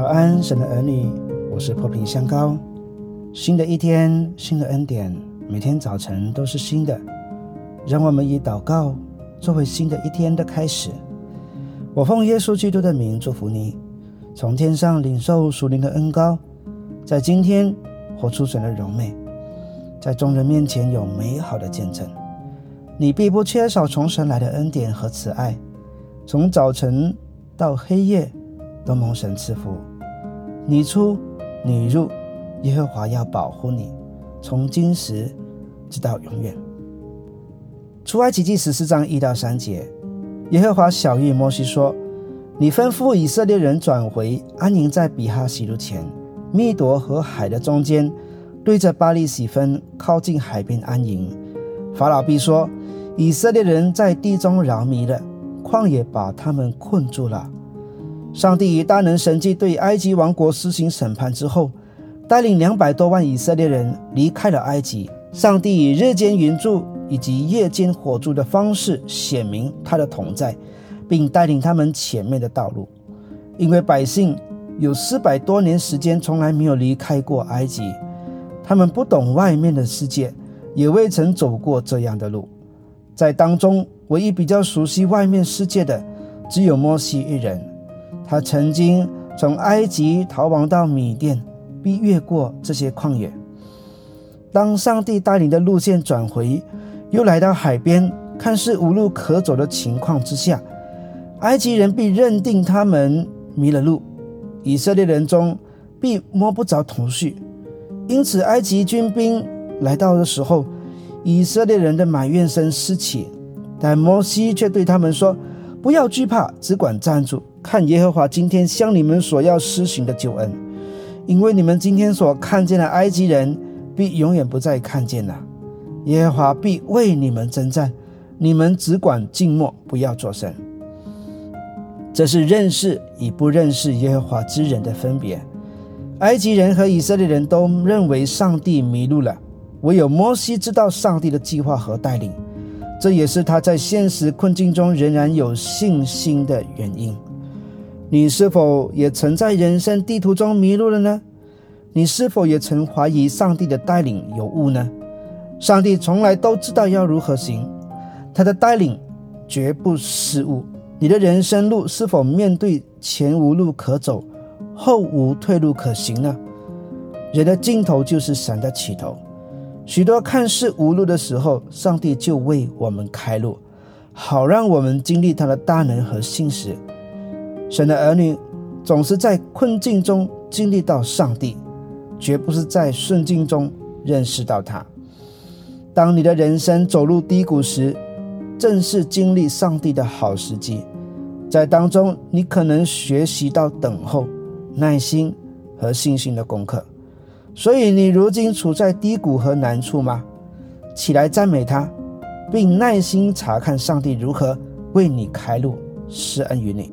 早安，神的儿女，我是破瓶香膏。新的一天，新的恩典，每天早晨都是新的。让我们以祷告作为新的一天的开始。我奉耶稣基督的名祝福你，从天上领受属灵的恩膏，在今天活出神的荣美，在众人面前有美好的见证。你必不缺少从神来的恩典和慈爱，从早晨到黑夜。都蒙神赐福，你出你入，耶和华要保护你，从今时直到永远。出埃及记十四章一到三节，耶和华小谕摩西说：“你吩咐以色列人转回，安营在比哈西路前，密夺和海的中间，对着巴利喜分，靠近海边安营。法老必说：以色列人在地中饶迷了，旷野把他们困住了。”上帝以大能神迹对埃及王国施行审判之后，带领两百多万以色列人离开了埃及。上帝以日间云柱以及夜间火柱的方式显明他的同在，并带领他们前面的道路。因为百姓有四百多年时间从来没有离开过埃及，他们不懂外面的世界，也未曾走过这样的路。在当中，唯一比较熟悉外面世界的，只有摩西一人。他曾经从埃及逃亡到米甸，并越过这些旷野。当上帝带领的路线转回，又来到海边，看似无路可走的情况之下，埃及人必认定他们迷了路，以色列人中必摸不着头绪。因此，埃及军兵来到的时候，以色列人的埋怨声四起，但摩西却对他们说：“不要惧怕，只管站住。”看耶和华今天向你们所要施行的救恩，因为你们今天所看见的埃及人，必永远不再看见了。耶和华必为你们征战，你们只管静默，不要作声。这是认识与不认识耶和华之人的分别。埃及人和以色列人都认为上帝迷路了，唯有摩西知道上帝的计划和带领，这也是他在现实困境中仍然有信心的原因。你是否也曾在人生地图中迷路了呢？你是否也曾怀疑上帝的带领有误呢？上帝从来都知道要如何行，他的带领绝不失误。你的人生路是否面对前无路可走，后无退路可行呢？人的尽头就是神的起头。许多看似无路的时候，上帝就为我们开路，好让我们经历他的大能和信实。神的儿女总是在困境中经历到上帝，绝不是在顺境中认识到他。当你的人生走入低谷时，正是经历上帝的好时机。在当中，你可能学习到等候、耐心和信心的功课。所以，你如今处在低谷和难处吗？起来赞美他，并耐心查看上帝如何为你开路、施恩于你。